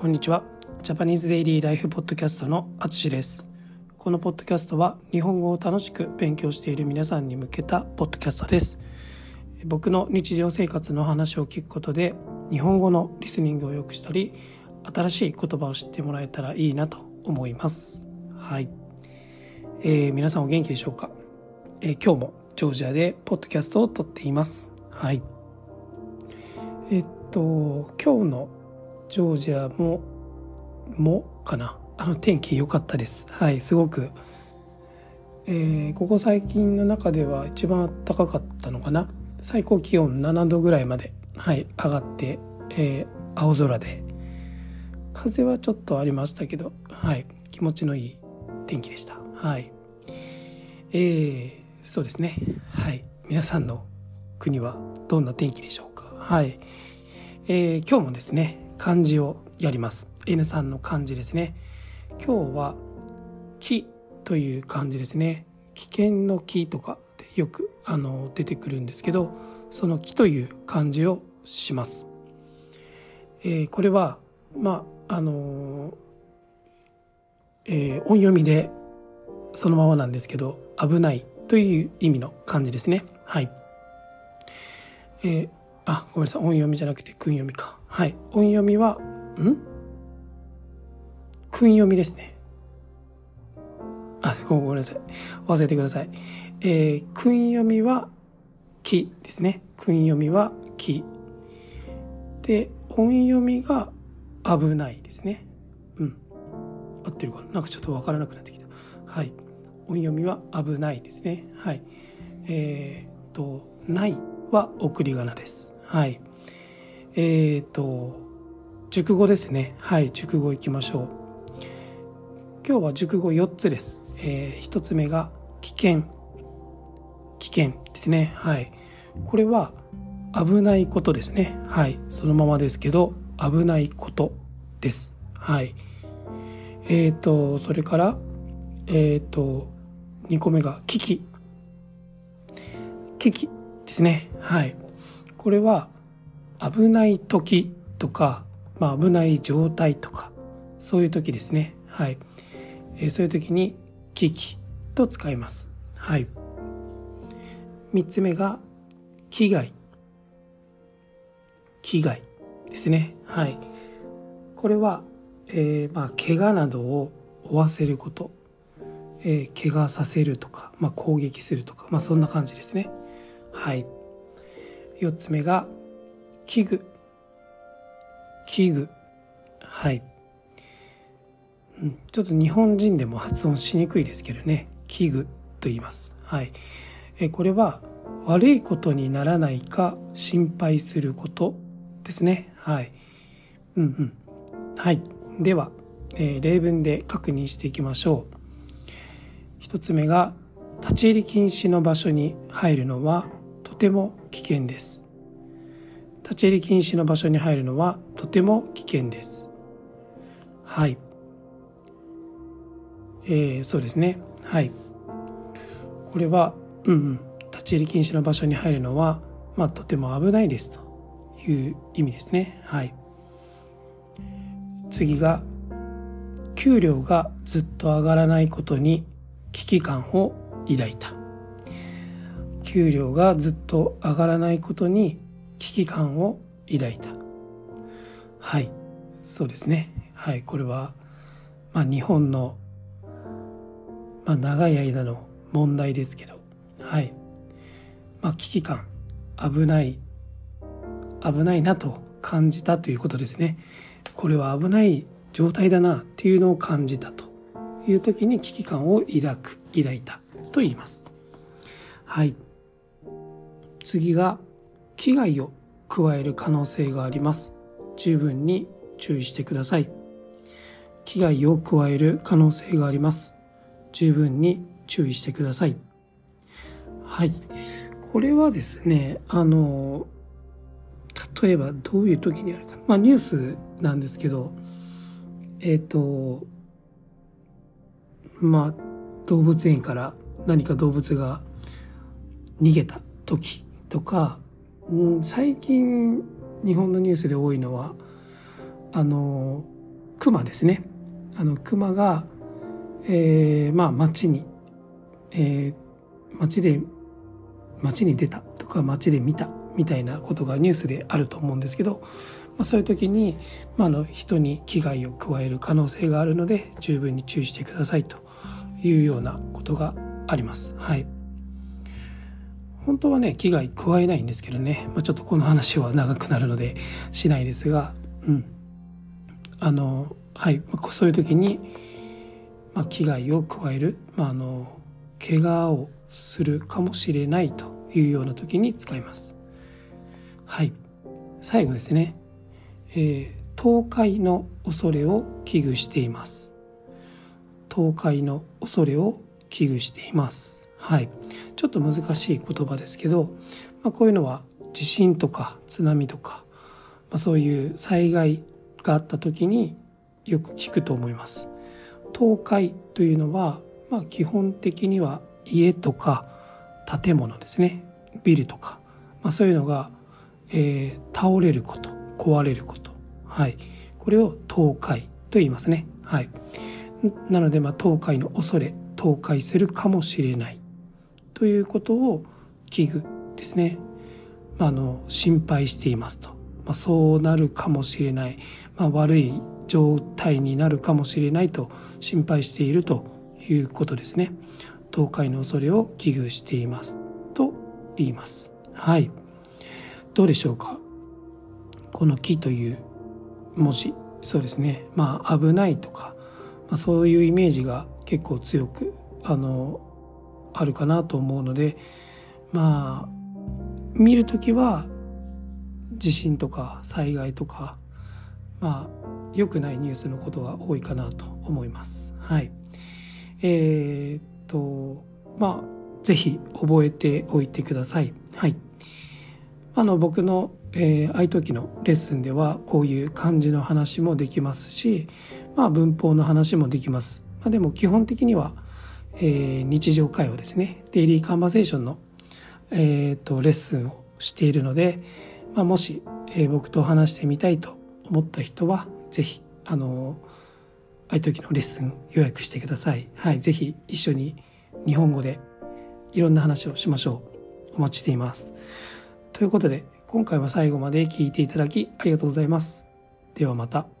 こんにちは。ジャパニーズデイリーライフポッドキャストのあつしです。このポッドキャストは日本語を楽しく勉強している皆さんに向けたポッドキャストです。僕の日常生活の話を聞くことで日本語のリスニングを良くしたり新しい言葉を知ってもらえたらいいなと思います。はい、えー、皆さんお元気でしょうか、えー、今日もジョージアでポッドキャストを撮っています。はい。えっと今日のジョージアももかな？あの天気良かったです。はいすごく、えー、ここ最近の中では一番高かったのかな？最高気温7度ぐらいまで、はい、上がって、えー、青空で。風はちょっとありましたけど、はい、気持ちのいい天気でした。はい。えー、そうですね。はい。皆さんの国はどんな天気でしょうか？はい、えー、今日もですね漢字をやります。N3 の漢字ですね。今日は木という漢字ですね。危険の木とかでよくあの出てくるんですけどその木という漢字をします、えー、これはまああのえー、音読みでそのままなんですけど危ないという意味の漢字ですね。はい。えー、あごめんなさい。音読みじゃなくて訓読みか。はい音読みはん？訓読みですね。あ、ごめんなさい。忘れてください。えー、訓読みは木ですね。訓読みは木。で、音読みが危ないですね。うん。合ってるかな？なんかちょっとわからなくなってきた。はい。音読みは危ないですね。はい。えー、と、ないは送り仮名です。はい。えー、と、熟語ですね。はい、熟語いきましょう。今日は熟語4つです。えー、1つ目が危険。危険ですね。はい。これは危ないことですね。はい。そのままですけど、危ないことです。はい。えっ、ー、と、それから、えっ、ー、と、2個目が危機。危機ですね。はい。これは危ない時とか、まあ、危ない状態とか、そういう時ですね。はい。えそういう時に危機と使います。はい。3つ目が危害。危害ですね。はい。これは、えー、まあ、怪我などを負わせること、えー、怪我させるとか、まあ、攻撃するとか、まあ、そんな感じですね。はい。4つ目が器具。器具。はい。ちょっと日本人でも発音しにくいですけどね器具と言います。はい、えこれは悪いことにならないか心配することですね。はい。うんうん。はい。では、えー、例文で確認していきましょう。一つ目が、立ち入り禁止の場所に入るのはとても危険です。立ち入り禁止の場所に入るのはとても危険です。はい。えー、そうですね。はい。これはうんうん。立ち入り禁止の場所に入るのはまあとても危ないですという意味ですね。はい。次が給料がずっと上がらないことに危機感を抱いた。給料がずっと上がらないことに危機感を抱いたはいそうですねはいこれはまあ日本のまあ、長い間の問題ですけど、はい。まあ、危機感、危ない、危ないなと感じたということですね。これは危ない状態だなっていうのを感じたという時に危機感を抱く、抱いたと言います。はい。次が、危害を加える可能性があります。十分に注意してください。危害を加える可能性があります。十分に注意してください。はい。これはですね、あの、例えばどういう時にあるか。まあニュースなんですけど、えっ、ー、と、まあ動物園から何か動物が逃げた時とか、うん、最近日本のニュースで多いのは、あの、熊ですねあの熊が、えー、まあ町に、えー、町で街に出たとか街で見たみたいなことがニュースであると思うんですけど、まあ、そういう時に、まあ、の人に危害を加える可能性があるので十分に注意してくださいというようなことがあります。はい。本当はね危害加えないんですけどね、まあ、ちょっとこの話は長くなるのでしないですが、うん、あのはいそういう時に、まあ、危害を加える、まあ、あの怪我をするかもしれないというような時に使います。はい。最後ですね。えー、倒壊の恐れを危惧しています。倒壊の恐れを危惧しています。はい。ちょっと難しい言葉ですけど、まあ、こういうのは地震とか津波とか、まあ、そういう災害があった時によく聞くと思います。倒壊というのは、まあ、基本的には家とか建物ですね。ビルとか、まあ、そういうのが、えー、倒れること壊れること、はい、これを倒壊と言いますね。はい、なので、まあ、倒壊の恐れ倒壊するかもしれない。ということを危惧ですね、まあ、あの心配していますと、まあ、そうなるかもしれない、まあ、悪い状態になるかもしれないと心配しているということですね。倒壊の恐れを危惧していますと言います。はい。どうでしょうか？この木という文字、そうですね。まあ危ないとか、まあ、そういうイメージが結構強く、あの、あるかなと思うので、まあ、見るときは地震とか災害とか、まあ、良くないニュースのことが多いかなと思います。はい。えー、と、まあ、ぜひ覚えておいてください。はい。あの、僕の、えー、愛登のレッスンでは、こういう漢字の話もできますし、まあ、文法の話もできます。まあ、でも基本的には、えー、日常会話ですね。デイリーカンバセーションの、えー、と、レッスンをしているので、まあ、もし、えー、僕と話してみたいと思った人は、ぜひ、あのああいう時のレッスン予約してください。はい、ぜひ一緒に日本語でいろんな話をしましょう。お待ちしています。ということで、今回は最後まで聞いていただきありがとうございます。ではまた。